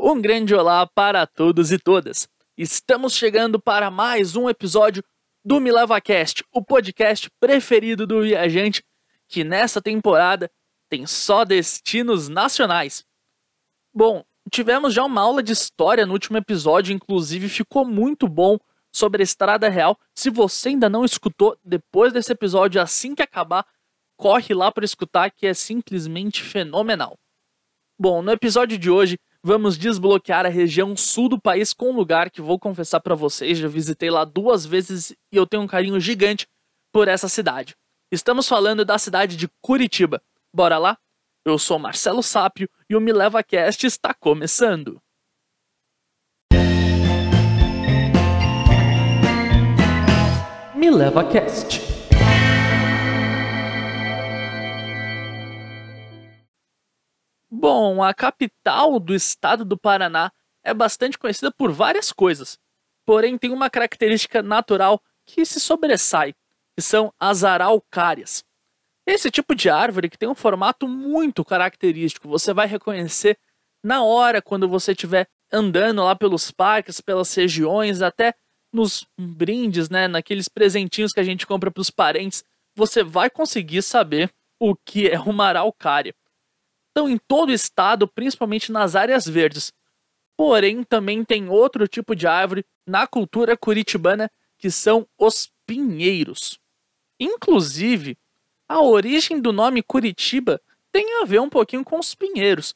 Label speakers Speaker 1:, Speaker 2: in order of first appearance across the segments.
Speaker 1: Um grande olá para todos e todas. Estamos chegando para mais um episódio do Me Leva Cast, o podcast preferido do viajante, que nessa temporada tem só destinos nacionais. Bom, tivemos já uma aula de história no último episódio, inclusive ficou muito bom sobre a Estrada Real. Se você ainda não escutou, depois desse episódio, assim que acabar, corre lá para escutar que é simplesmente fenomenal. Bom, no episódio de hoje vamos desbloquear a região sul do país com um lugar que vou confessar para vocês, já visitei lá duas vezes e eu tenho um carinho gigante por essa cidade. Estamos falando da cidade de Curitiba. Bora lá? Eu sou Marcelo Sápio e o Me Leva Cast está começando. Me Leva Cast. Bom, a capital do estado do Paraná é bastante conhecida por várias coisas, porém tem uma característica natural que se sobressai, que são as araucárias. Esse tipo de árvore que tem um formato muito característico, você vai reconhecer na hora quando você estiver andando lá pelos parques, pelas regiões, até nos brindes, né, naqueles presentinhos que a gente compra para os parentes, você vai conseguir saber o que é uma araucária estão em todo o estado, principalmente nas áreas verdes. Porém, também tem outro tipo de árvore na cultura curitibana, que são os pinheiros. Inclusive, a origem do nome Curitiba tem a ver um pouquinho com os pinheiros.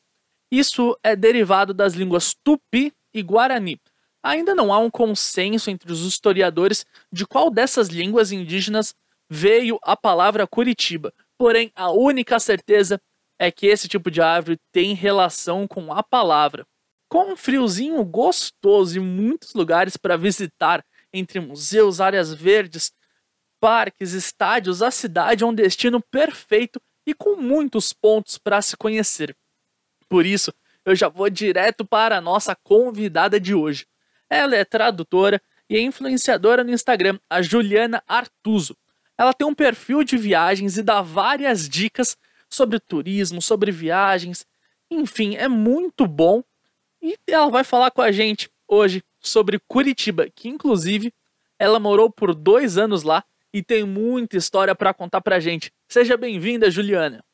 Speaker 1: Isso é derivado das línguas tupi e guarani. Ainda não há um consenso entre os historiadores de qual dessas línguas indígenas veio a palavra Curitiba. Porém, a única certeza é que esse tipo de árvore tem relação com a palavra. Com um friozinho gostoso e muitos lugares para visitar, entre museus, áreas verdes, parques, estádios, a cidade é um destino perfeito e com muitos pontos para se conhecer. Por isso, eu já vou direto para a nossa convidada de hoje. Ela é tradutora e é influenciadora no Instagram, a Juliana Artuso. Ela tem um perfil de viagens e dá várias dicas sobre turismo, sobre viagens, enfim, é muito bom. E ela vai falar com a gente hoje sobre Curitiba, que inclusive ela morou por dois anos lá e tem muita história para contar pra gente. Seja bem-vinda, Juliana.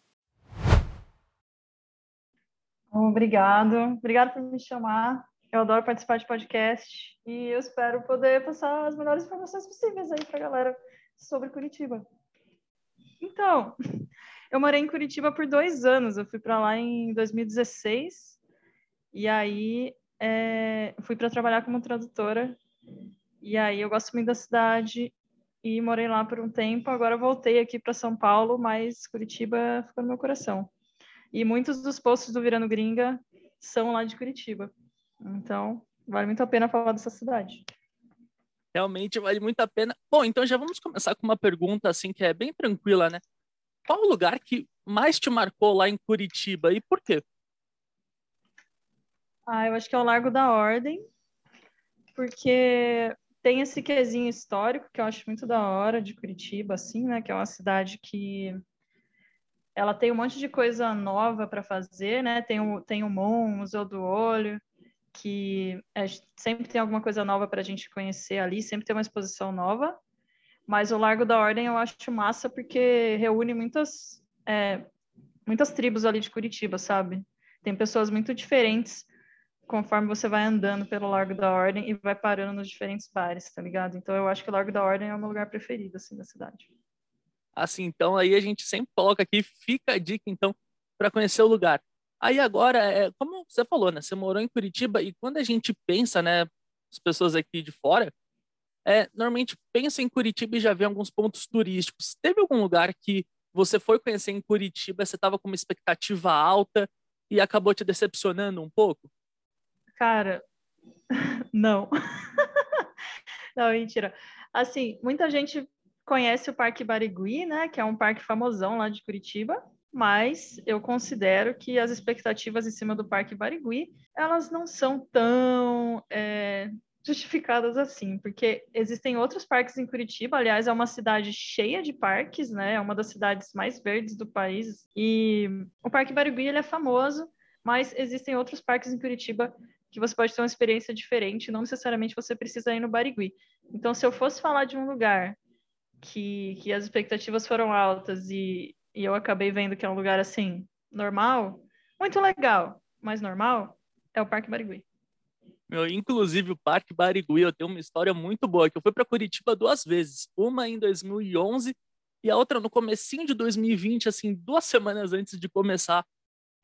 Speaker 2: Obrigado, obrigado por me chamar. Eu adoro participar de podcast e eu espero poder passar as melhores informações possíveis aí para a galera sobre Curitiba. Então, eu morei em Curitiba por dois anos. Eu fui para lá em 2016 e aí é, fui para trabalhar como tradutora. E aí eu gosto muito da cidade e morei lá por um tempo. Agora voltei aqui para São Paulo, mas Curitiba ficou no meu coração. E muitos dos posts do Virando Gringa são lá de Curitiba. Então, vale muito a pena falar dessa cidade.
Speaker 1: Realmente vale muito a pena. Bom, então já vamos começar com uma pergunta assim que é bem tranquila, né? Qual o lugar que mais te marcou lá em Curitiba e por quê?
Speaker 2: Ah, eu acho que é o Largo da Ordem, porque tem esse quesinho histórico que eu acho muito da hora de Curitiba, assim, né? Que é uma cidade que ela tem um monte de coisa nova para fazer, né? Tem o, tem o MON, o Museu do Olho, que é, sempre tem alguma coisa nova para a gente conhecer ali, sempre tem uma exposição nova. Mas o Largo da Ordem eu acho massa porque reúne muitas, é, muitas tribos ali de Curitiba, sabe? Tem pessoas muito diferentes conforme você vai andando pelo Largo da Ordem e vai parando nos diferentes bares, tá ligado? Então eu acho que o Largo da Ordem é o meu lugar preferido, assim, da cidade.
Speaker 1: Assim, então aí a gente sempre coloca aqui, fica a dica, então, para conhecer o lugar. Aí agora, é, como você falou, né? Você morou em Curitiba e quando a gente pensa, né, as pessoas aqui de fora, é, normalmente pensa em Curitiba e já vê alguns pontos turísticos. Teve algum lugar que você foi conhecer em Curitiba, você estava com uma expectativa alta e acabou te decepcionando um pouco?
Speaker 2: Cara, não. não, mentira. Assim, muita gente conhece o Parque Barigui, né, que é um parque famosão lá de Curitiba, mas eu considero que as expectativas em cima do Parque Barigui, elas não são tão é, justificadas assim, porque existem outros parques em Curitiba, aliás, é uma cidade cheia de parques, né? É uma das cidades mais verdes do país. E o Parque Barigui ele é famoso, mas existem outros parques em Curitiba que você pode ter uma experiência diferente, não necessariamente você precisa ir no Barigui. Então, se eu fosse falar de um lugar que, que as expectativas foram altas e, e eu acabei vendo que é um lugar assim, normal, muito legal, mas normal, é o Parque Barigui.
Speaker 1: Meu, inclusive, o Parque Barigui, eu tenho uma história muito boa, que eu fui para Curitiba duas vezes, uma em 2011 e a outra no comecinho de 2020, assim, duas semanas antes de começar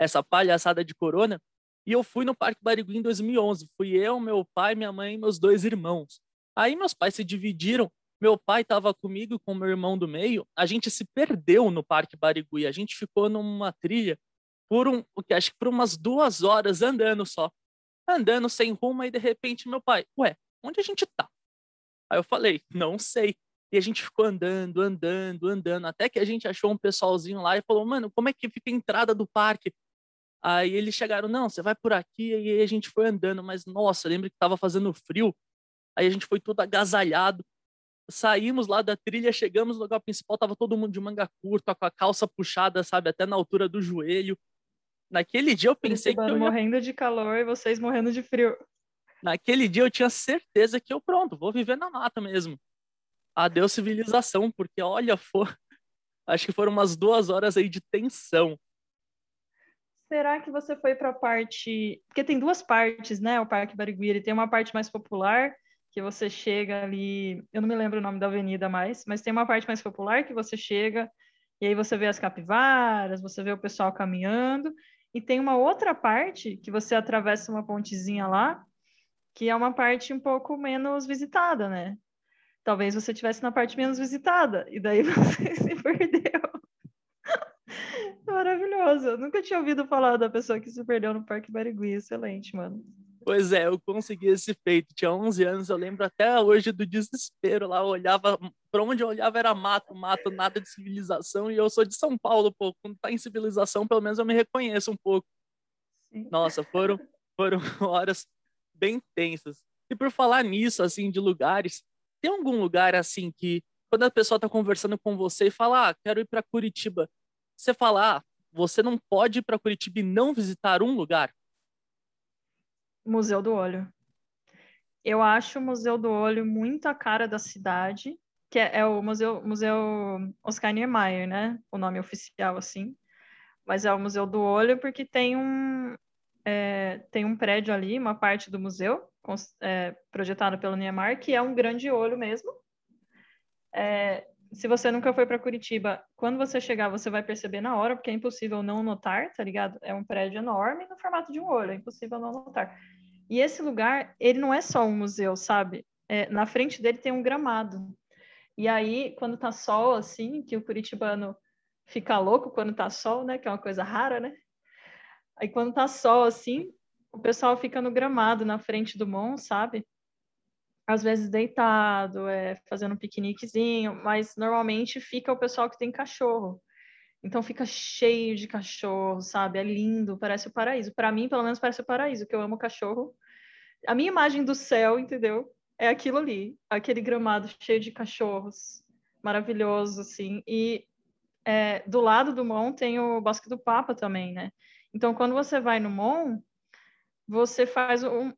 Speaker 1: essa palhaçada de corona, e eu fui no Parque Barigui em 2011. Fui eu, meu pai, minha mãe e meus dois irmãos. Aí meus pais se dividiram. Meu pai estava comigo com meu irmão do meio. A gente se perdeu no Parque Barigui. A gente ficou numa trilha por um, acho que por umas duas horas andando só, andando sem rumo. E de repente meu pai, ué, onde a gente tá? Aí eu falei, não sei. E a gente ficou andando, andando, andando, até que a gente achou um pessoalzinho lá e falou, mano, como é que fica a entrada do parque? Aí eles chegaram, não, você vai por aqui, e a gente foi andando, mas nossa, lembro que tava fazendo frio, aí a gente foi todo agasalhado, saímos lá da trilha, chegamos no lugar principal, tava todo mundo de manga curta, com a calça puxada, sabe, até na altura do joelho. Naquele dia eu pensei que eu ia...
Speaker 2: morrendo de calor e vocês morrendo de frio.
Speaker 1: Naquele dia eu tinha certeza que eu, pronto, vou viver na mata mesmo. Adeus civilização, porque olha, for... acho que foram umas duas horas aí de tensão
Speaker 2: será que você foi para a parte. Porque tem duas partes, né? O Parque Barigui. Ele tem uma parte mais popular, que você chega ali. Eu não me lembro o nome da avenida mais, mas tem uma parte mais popular que você chega e aí você vê as capivaras, você vê o pessoal caminhando. E tem uma outra parte que você atravessa uma pontezinha lá, que é uma parte um pouco menos visitada, né? Talvez você estivesse na parte menos visitada, e daí você se perdeu. Maravilhoso. Eu nunca tinha ouvido falar da pessoa que se perdeu no Parque Barigui. Excelente, mano.
Speaker 1: Pois é, eu consegui esse feito. Tinha 11 anos, eu lembro até hoje do desespero lá. Eu olhava, para onde eu olhava era mato, mato, nada de civilização. E eu sou de São Paulo, pô. Quando tá em civilização, pelo menos eu me reconheço um pouco. Sim. Nossa, foram, foram horas bem tensas. E por falar nisso, assim, de lugares, tem algum lugar assim que quando a pessoa tá conversando com você e fala, ah, quero ir para Curitiba, você fala, ah, você não pode ir para Curitiba e não visitar um lugar?
Speaker 2: Museu do Olho. Eu acho o Museu do Olho muito a cara da cidade, que é, é o Museu, Museu Oscar Niemeyer, né? O nome oficial, assim. Mas é o Museu do Olho porque tem um, é, tem um prédio ali, uma parte do museu, é, projetado pelo Niemeyer, que é um grande olho mesmo. É, se você nunca foi para Curitiba, quando você chegar, você vai perceber na hora, porque é impossível não notar, tá ligado? É um prédio enorme no formato de um olho, é impossível não notar. E esse lugar, ele não é só um museu, sabe? É, na frente dele tem um gramado. E aí, quando tá sol, assim, que o curitibano fica louco quando tá sol, né? Que é uma coisa rara, né? Aí quando tá sol, assim, o pessoal fica no gramado, na frente do Mon, sabe? às vezes deitado, é, fazendo um piqueniquezinho, mas normalmente fica o pessoal que tem cachorro. Então fica cheio de cachorro, sabe? É lindo, parece o paraíso. Para mim, pelo menos, parece o paraíso, que eu amo cachorro. A minha imagem do céu, entendeu? É aquilo ali, aquele gramado cheio de cachorros, maravilhoso, assim. E é, do lado do Mon tem o Bosque do Papa também, né? Então, quando você vai no Mon, você faz um,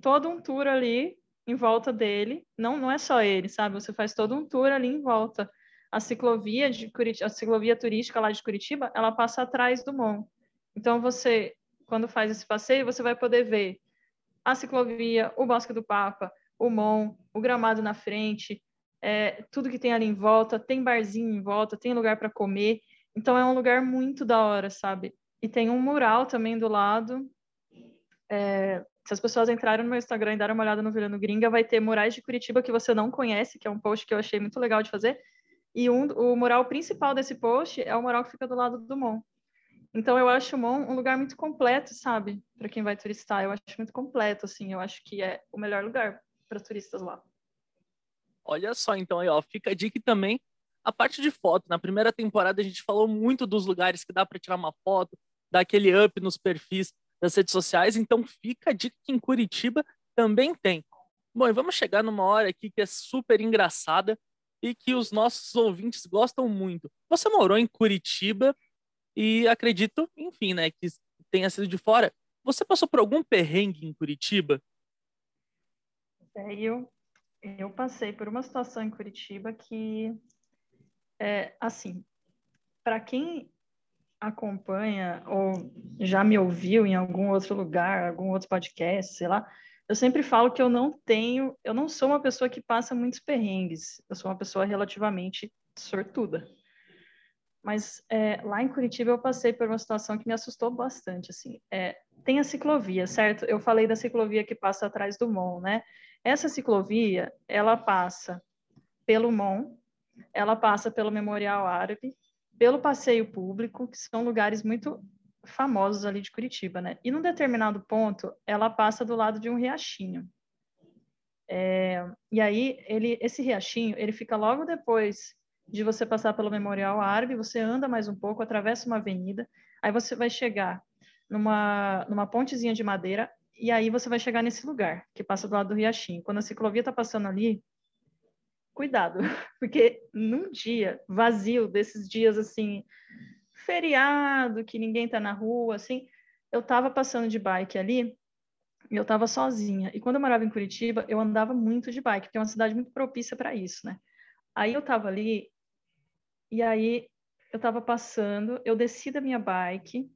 Speaker 2: todo um tour ali em volta dele. Não, não é só ele, sabe? Você faz todo um tour ali em volta. A ciclovia de Curitiba, a ciclovia turística lá de Curitiba, ela passa atrás do Mon. Então você, quando faz esse passeio, você vai poder ver a ciclovia, o Bosque do Papa, o Mon, o gramado na frente, é, tudo que tem ali em volta, tem barzinho em volta, tem lugar para comer. Então é um lugar muito da hora, sabe? E tem um mural também do lado, é, se as pessoas entrarem no meu Instagram e darem uma olhada no Virando Gringa, vai ter murais de Curitiba que você não conhece, que é um post que eu achei muito legal de fazer. E um, o mural principal desse post é o mural que fica do lado do Mon. Então eu acho o Mon um lugar muito completo, sabe? Para quem vai turistar, eu acho muito completo, assim. Eu acho que é o melhor lugar para turistas lá.
Speaker 1: Olha só, então aí, ó, fica a dica também a parte de foto. Na primeira temporada a gente falou muito dos lugares que dá para tirar uma foto, dar aquele up nos perfis das redes sociais. Então fica a dica que em Curitiba também tem. Bom, e vamos chegar numa hora aqui que é super engraçada e que os nossos ouvintes gostam muito. Você morou em Curitiba e acredito, enfim, né, que tenha sido de fora. Você passou por algum perrengue em Curitiba?
Speaker 2: Eu, eu passei por uma situação em Curitiba que, é, assim, para quem acompanha ou já me ouviu em algum outro lugar, algum outro podcast, sei lá, eu sempre falo que eu não tenho, eu não sou uma pessoa que passa muitos perrengues, eu sou uma pessoa relativamente sortuda. Mas é, lá em Curitiba eu passei por uma situação que me assustou bastante, assim. É, tem a ciclovia, certo? Eu falei da ciclovia que passa atrás do MON, né? Essa ciclovia, ela passa pelo MON, ela passa pelo Memorial Árabe, pelo passeio público, que são lugares muito famosos ali de Curitiba, né? E num determinado ponto, ela passa do lado de um riachinho. É, e aí, ele, esse riachinho, ele fica logo depois de você passar pelo Memorial Árabe, você anda mais um pouco, atravessa uma avenida, aí você vai chegar numa, numa pontezinha de madeira, e aí você vai chegar nesse lugar, que passa do lado do riachinho. Quando a ciclovia está passando ali, cuidado, porque num dia vazio, desses dias assim, feriado, que ninguém tá na rua, assim, eu tava passando de bike ali e eu tava sozinha. E quando eu morava em Curitiba, eu andava muito de bike, porque é uma cidade muito propícia para isso, né? Aí eu tava ali e aí eu tava passando, eu desci da minha bike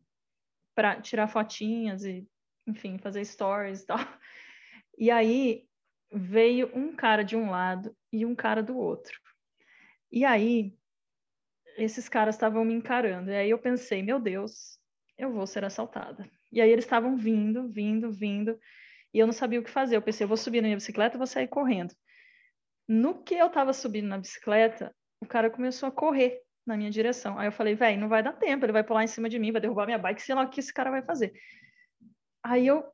Speaker 2: para tirar fotinhas e, enfim, fazer stories e tal. E aí veio um cara de um lado e um cara do outro. E aí, esses caras estavam me encarando. E aí eu pensei, meu Deus, eu vou ser assaltada. E aí eles estavam vindo, vindo, vindo. E eu não sabia o que fazer. Eu pensei, eu vou subir na minha bicicleta e vou sair correndo. No que eu estava subindo na bicicleta, o cara começou a correr na minha direção. Aí eu falei, velho, não vai dar tempo, ele vai pular em cima de mim, vai derrubar minha bike, sei lá o que esse cara vai fazer. Aí eu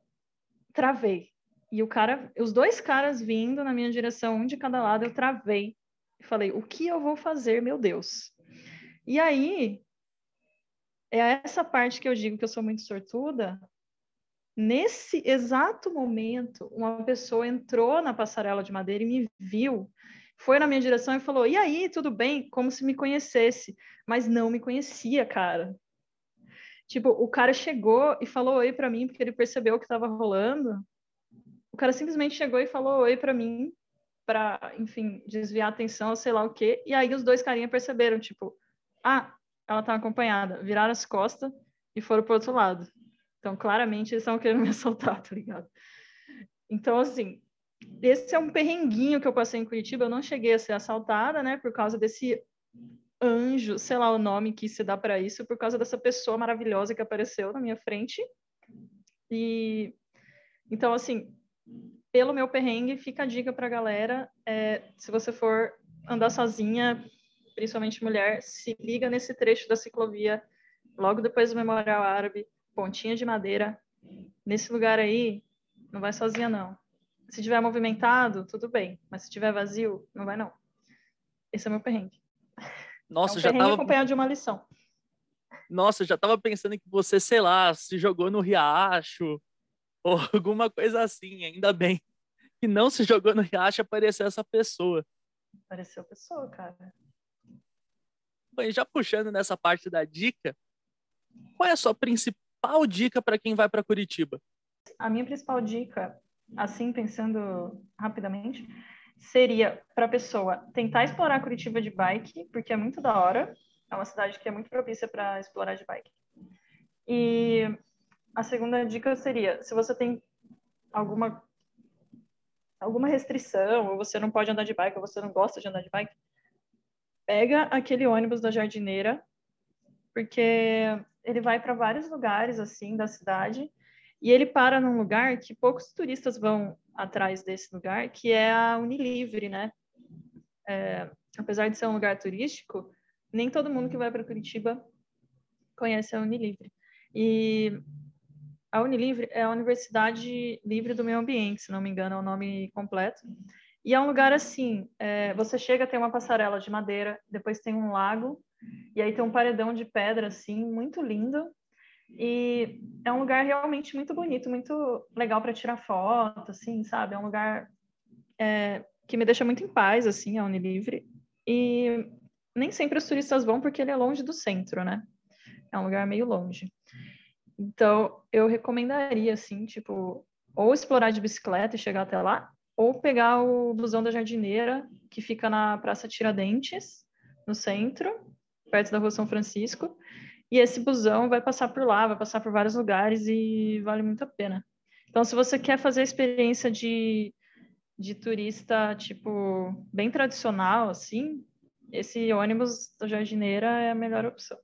Speaker 2: travei. E o cara, os dois caras vindo na minha direção, um de cada lado, eu travei. E falei, o que eu vou fazer, meu Deus? E aí, é essa parte que eu digo que eu sou muito sortuda. Nesse exato momento, uma pessoa entrou na passarela de madeira e me viu, foi na minha direção e falou: E aí, tudo bem? Como se me conhecesse, mas não me conhecia, cara. Tipo, o cara chegou e falou oi para mim porque ele percebeu o que estava rolando o cara simplesmente chegou e falou oi para mim, para, enfim, desviar a atenção, sei lá o quê. E aí os dois carinha perceberam, tipo, ah, ela tá acompanhada. Viraram as costas e foram pro outro lado. Então, claramente, eles estão querendo me assaltar, tá ligado? Então, assim, esse é um perrenguinho que eu passei em Curitiba. Eu não cheguei a ser assaltada, né, por causa desse anjo, sei lá o nome que se dá para isso, por causa dessa pessoa maravilhosa que apareceu na minha frente. E então, assim, pelo meu perrengue, fica a dica para a galera: é, se você for andar sozinha, principalmente mulher, se liga nesse trecho da ciclovia, logo depois do Memorial Árabe, pontinha de madeira. Nesse lugar aí, não vai sozinha, não. Se tiver movimentado, tudo bem, mas se tiver vazio, não vai, não. Esse é o meu perrengue.
Speaker 1: Nossa,
Speaker 2: é um
Speaker 1: já tava
Speaker 2: acompanhado de uma lição.
Speaker 1: Nossa, eu já tava pensando que você, sei lá, se jogou no riacho, ou alguma coisa assim, ainda bem que não se jogou no riacho apareceu essa pessoa.
Speaker 2: Apareceu a pessoa, cara.
Speaker 1: Já puxando nessa parte da dica, qual é a sua principal dica para quem vai para Curitiba?
Speaker 2: A minha principal dica, assim pensando rapidamente, seria para a pessoa tentar explorar Curitiba de bike, porque é muito da hora. É uma cidade que é muito propícia para explorar de bike. E a segunda dica seria, se você tem alguma alguma restrição, ou você não pode andar de bike, ou você não gosta de andar de bike, pega aquele ônibus da jardineira, porque ele vai para vários lugares assim da cidade e ele para num lugar que poucos turistas vão atrás desse lugar, que é a Unilivre, né? É, apesar de ser um lugar turístico, nem todo mundo que vai para Curitiba conhece a Unilivre. E a Unilivre é a Universidade Livre do Meio Ambiente, se não me engano, é o nome completo. E é um lugar assim, é, você chega, tem uma passarela de madeira, depois tem um lago, e aí tem um paredão de pedra, assim, muito lindo. E é um lugar realmente muito bonito, muito legal para tirar foto, assim, sabe? É um lugar é, que me deixa muito em paz, assim, a Unilivre. E nem sempre os turistas vão porque ele é longe do centro, né? É um lugar meio longe. Então, eu recomendaria, assim, tipo, ou explorar de bicicleta e chegar até lá, ou pegar o busão da jardineira, que fica na Praça Tiradentes, no centro, perto da Rua São Francisco. E esse busão vai passar por lá, vai passar por vários lugares e vale muito a pena. Então, se você quer fazer a experiência de, de turista, tipo, bem tradicional, assim, esse ônibus da jardineira é a melhor opção.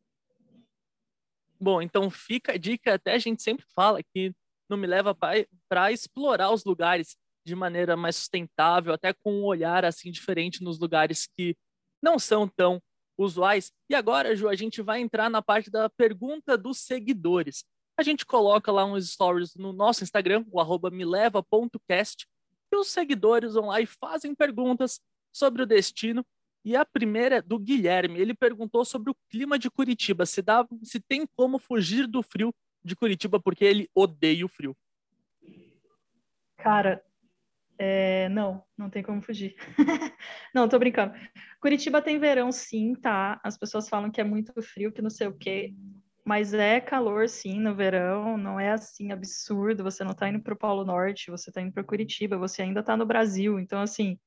Speaker 1: Bom, então fica a dica, até a gente sempre fala que não me leva para explorar os lugares de maneira mais sustentável, até com um olhar assim diferente nos lugares que não são tão usuais. E agora, Ju, a gente vai entrar na parte da pergunta dos seguidores. A gente coloca lá uns stories no nosso Instagram, o arroba mileva.cast, e os seguidores vão lá e fazem perguntas sobre o destino e a primeira é do Guilherme. Ele perguntou sobre o clima de Curitiba, se, dá, se tem como fugir do frio de Curitiba, porque ele odeia o frio.
Speaker 2: Cara, é, não, não tem como fugir. não, tô brincando. Curitiba tem verão, sim, tá? As pessoas falam que é muito frio, que não sei o quê. Mas é calor, sim, no verão. Não é assim absurdo. Você não tá indo para o Polo Norte, você tá indo para Curitiba, você ainda tá no Brasil. Então, assim,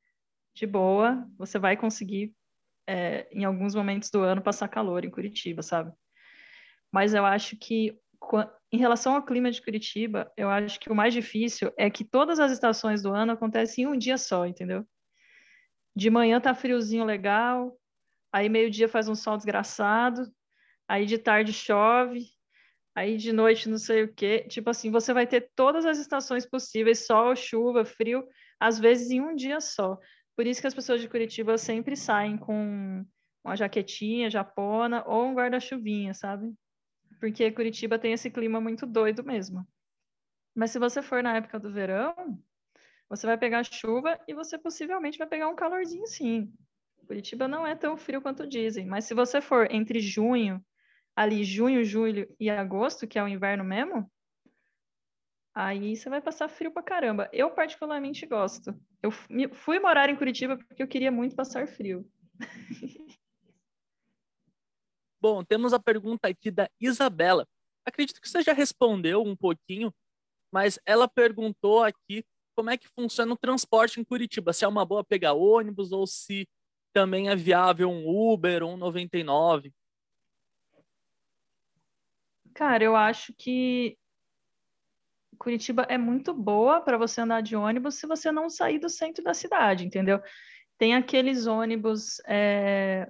Speaker 2: de boa, você vai conseguir, é, em alguns momentos do ano, passar calor em Curitiba, sabe? Mas eu acho que, em relação ao clima de Curitiba, eu acho que o mais difícil é que todas as estações do ano acontecem em um dia só, entendeu? De manhã tá friozinho legal, aí meio-dia faz um sol desgraçado, aí de tarde chove, aí de noite não sei o quê. Tipo assim, você vai ter todas as estações possíveis, sol, chuva, frio, às vezes em um dia só. Por isso que as pessoas de Curitiba sempre saem com uma jaquetinha japona ou um guarda-chuvinha, sabe? Porque Curitiba tem esse clima muito doido mesmo. Mas se você for na época do verão, você vai pegar chuva e você possivelmente vai pegar um calorzinho sim. Curitiba não é tão frio quanto dizem, mas se você for entre junho, ali junho, julho e agosto, que é o inverno mesmo, Aí você vai passar frio pra caramba. Eu particularmente gosto. Eu fui morar em Curitiba porque eu queria muito passar frio.
Speaker 1: Bom, temos a pergunta aqui da Isabela. Acredito que você já respondeu um pouquinho, mas ela perguntou aqui como é que funciona o transporte em Curitiba, se é uma boa pegar ônibus ou se também é viável um Uber ou um 99.
Speaker 2: Cara, eu acho que Curitiba é muito boa para você andar de ônibus se você não sair do centro da cidade, entendeu? Tem aqueles ônibus. É...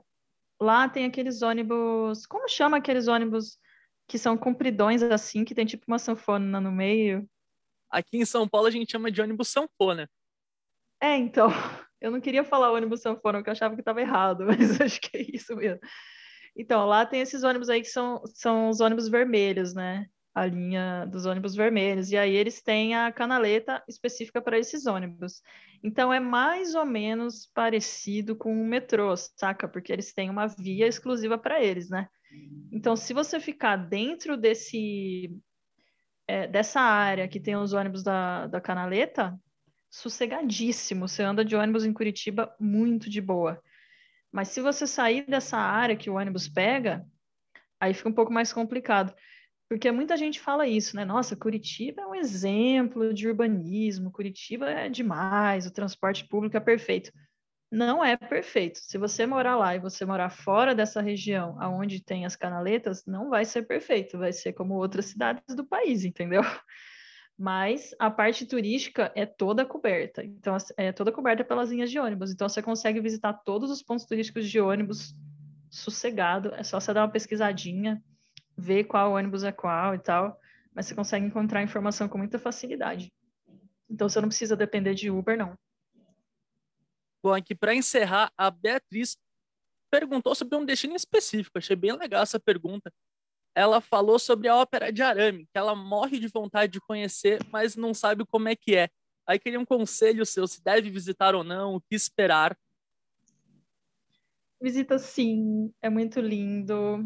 Speaker 2: Lá tem aqueles ônibus. Como chama aqueles ônibus que são compridões assim, que tem tipo uma sanfona no meio?
Speaker 1: Aqui em São Paulo a gente chama de ônibus sanfona.
Speaker 2: É, então. Eu não queria falar ônibus sanfona, porque eu achava que estava errado, mas acho que é isso mesmo. Então, lá tem esses ônibus aí que são, são os ônibus vermelhos, né? A linha dos ônibus vermelhos, e aí eles têm a canaleta específica para esses ônibus. Então é mais ou menos parecido com o metrô, saca? Porque eles têm uma via exclusiva para eles, né? Então, se você ficar dentro desse é, dessa área que tem os ônibus da, da canaleta, sossegadíssimo. Você anda de ônibus em Curitiba muito de boa. Mas se você sair dessa área que o ônibus pega, aí fica um pouco mais complicado. Porque muita gente fala isso, né? Nossa, Curitiba é um exemplo de urbanismo, Curitiba é demais, o transporte público é perfeito. Não é perfeito. Se você morar lá e você morar fora dessa região, aonde tem as canaletas, não vai ser perfeito, vai ser como outras cidades do país, entendeu? Mas a parte turística é toda coberta. Então, é toda coberta pelas linhas de ônibus. Então, você consegue visitar todos os pontos turísticos de ônibus sossegado. É só você dar uma pesquisadinha ver qual ônibus é qual e tal, mas você consegue encontrar informação com muita facilidade. Então você não precisa depender de Uber, não.
Speaker 1: Bom, aqui para encerrar, a Beatriz perguntou sobre um destino específico. Achei bem legal essa pergunta. Ela falou sobre a ópera de arame, que ela morre de vontade de conhecer, mas não sabe como é que é. Aí queria um conselho seu, se deve visitar ou não, o que esperar.
Speaker 2: Visita sim, é muito lindo.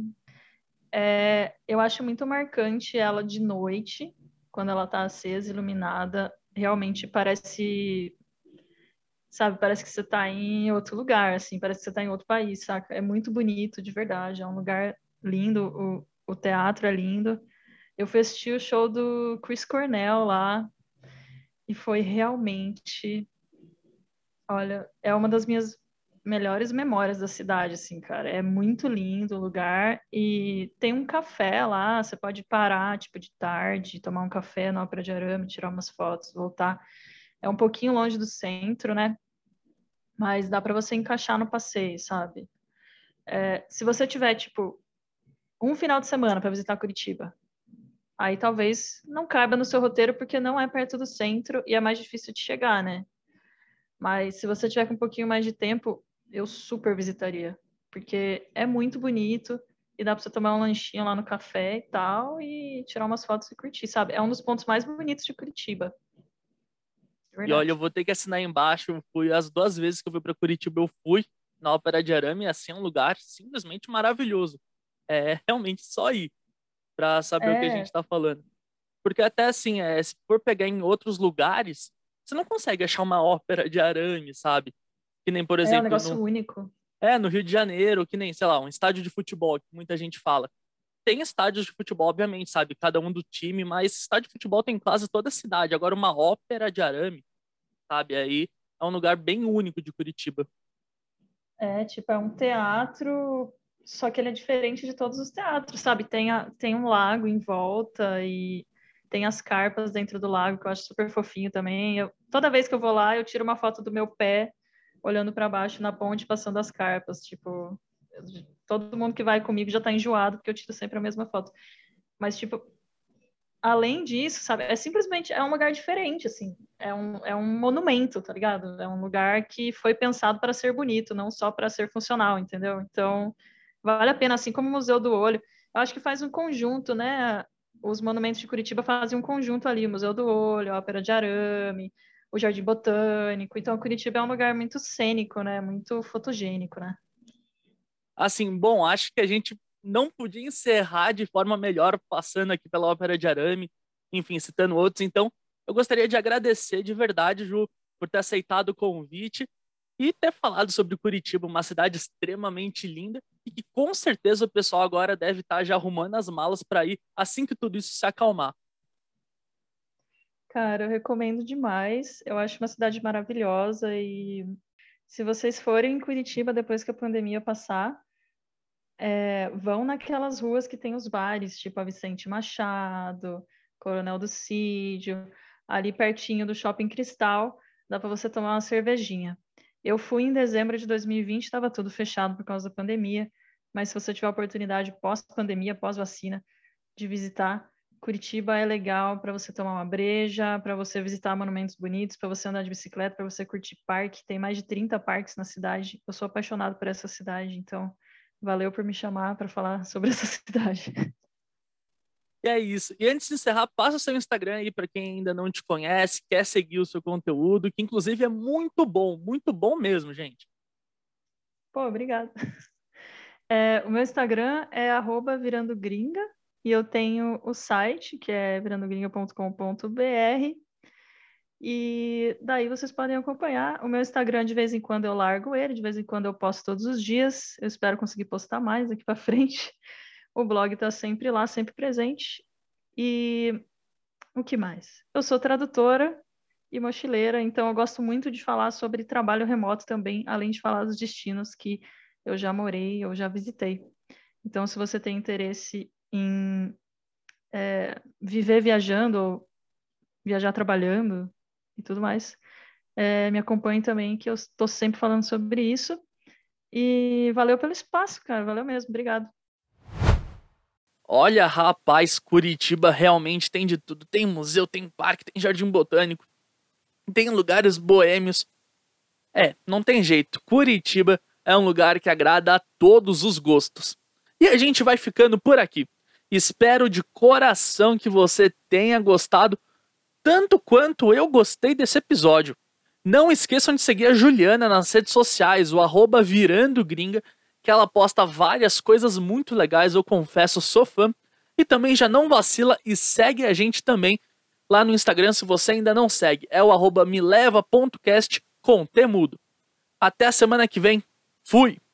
Speaker 2: É, eu acho muito marcante ela de noite, quando ela está acesa, iluminada. Realmente parece, sabe, parece que você está em outro lugar, assim, parece que você está em outro país, saca? É muito bonito, de verdade. É um lugar lindo, o, o teatro é lindo. Eu fui assistir o show do Chris Cornell lá e foi realmente, olha, é uma das minhas melhores memórias da cidade, assim, cara. É muito lindo o lugar e tem um café lá, você pode parar, tipo, de tarde, tomar um café na Ópera de Arame, tirar umas fotos, voltar. É um pouquinho longe do centro, né? Mas dá para você encaixar no passeio, sabe? É, se você tiver, tipo, um final de semana para visitar Curitiba, aí talvez não caiba no seu roteiro porque não é perto do centro e é mais difícil de chegar, né? Mas se você tiver com um pouquinho mais de tempo, eu super visitaria, porque é muito bonito e dá para você tomar um lanchinho lá no café e tal e tirar umas fotos e curtir, sabe? É um dos pontos mais bonitos de Curitiba.
Speaker 1: Verdade. E olha, eu vou ter que assinar embaixo. Fui as duas vezes que eu fui para Curitiba, eu fui na Ópera de Arame, assim, é um lugar simplesmente maravilhoso. É realmente só ir para saber é. o que a é. gente está falando. Porque até assim, é, se for pegar em outros lugares, você não consegue achar uma ópera de arame, sabe? Que nem, por exemplo. É um
Speaker 2: negócio no... único.
Speaker 1: É, no Rio de Janeiro, que nem, sei lá, um estádio de futebol, que muita gente fala. Tem estádios de futebol, obviamente, sabe? Cada um do time, mas estádio de futebol tem quase toda a cidade. Agora, uma ópera de arame, sabe? Aí é um lugar bem único de Curitiba.
Speaker 2: É, tipo, é um teatro, só que ele é diferente de todos os teatros, sabe? Tem, a, tem um lago em volta e tem as carpas dentro do lago, que eu acho super fofinho também. Eu, toda vez que eu vou lá, eu tiro uma foto do meu pé olhando para baixo na ponte, passando as carpas. Tipo, todo mundo que vai comigo já tá enjoado, porque eu tiro sempre a mesma foto. Mas, tipo, além disso, sabe, é simplesmente é um lugar diferente, assim. É um, é um monumento, tá ligado? É um lugar que foi pensado para ser bonito, não só para ser funcional, entendeu? Então, vale a pena, assim como o Museu do Olho. Eu acho que faz um conjunto, né? Os monumentos de Curitiba fazem um conjunto ali, o Museu do Olho, a Ópera de Arame, o Jardim Botânico. Então, Curitiba é um lugar muito cênico, né? Muito fotogênico, né?
Speaker 1: Assim, bom, acho que a gente não podia encerrar de forma melhor passando aqui pela Ópera de Arame, enfim, citando outros. Então, eu gostaria de agradecer de verdade, Ju, por ter aceitado o convite e ter falado sobre Curitiba, uma cidade extremamente linda e que com certeza o pessoal agora deve estar já arrumando as malas para ir assim que tudo isso se acalmar.
Speaker 2: Cara, eu recomendo demais. Eu acho uma cidade maravilhosa e se vocês forem em Curitiba depois que a pandemia passar, é, vão naquelas ruas que tem os bares, tipo a Vicente Machado, Coronel do Cídio, ali pertinho do Shopping Cristal, dá para você tomar uma cervejinha. Eu fui em dezembro de 2020, estava tudo fechado por causa da pandemia, mas se você tiver a oportunidade pós-pandemia, pós-vacina, de visitar, Curitiba é legal para você tomar uma breja, para você visitar monumentos bonitos, para você andar de bicicleta, para você curtir parque. Tem mais de 30 parques na cidade. Eu sou apaixonado por essa cidade, então Valeu por me chamar para falar sobre essa cidade.
Speaker 1: E é isso. E antes de encerrar, passa o seu Instagram aí para quem ainda não te conhece, quer seguir o seu conteúdo, que inclusive é muito bom, muito bom mesmo, gente.
Speaker 2: Pô, obrigada. É, o meu Instagram é @virandogringa e eu tenho o site que é virandogringa.com.br e daí vocês podem acompanhar. O meu Instagram, de vez em quando eu largo ele, de vez em quando eu posto todos os dias. Eu espero conseguir postar mais daqui para frente. O blog está sempre lá, sempre presente. E o que mais? Eu sou tradutora e mochileira, então eu gosto muito de falar sobre trabalho remoto também, além de falar dos destinos que eu já morei, eu já visitei. Então, se você tem interesse em é, viver viajando ou viajar trabalhando, e tudo mais. É, me acompanhe também, que eu estou sempre falando sobre isso. E valeu pelo espaço, cara. Valeu mesmo. Obrigado.
Speaker 1: Olha, rapaz, Curitiba realmente tem de tudo. Tem museu, tem parque, tem jardim botânico, tem lugares boêmios. É, não tem jeito. Curitiba é um lugar que agrada a todos os gostos. E a gente vai ficando por aqui. Espero de coração que você tenha gostado tanto quanto eu gostei desse episódio. Não esqueçam de seguir a Juliana nas redes sociais, o arroba virando gringa, que ela posta várias coisas muito legais, eu confesso, sou fã. E também já não vacila e segue a gente também lá no Instagram se você ainda não segue. É o arroba mileva.cast com temudo. Até a semana que vem. Fui!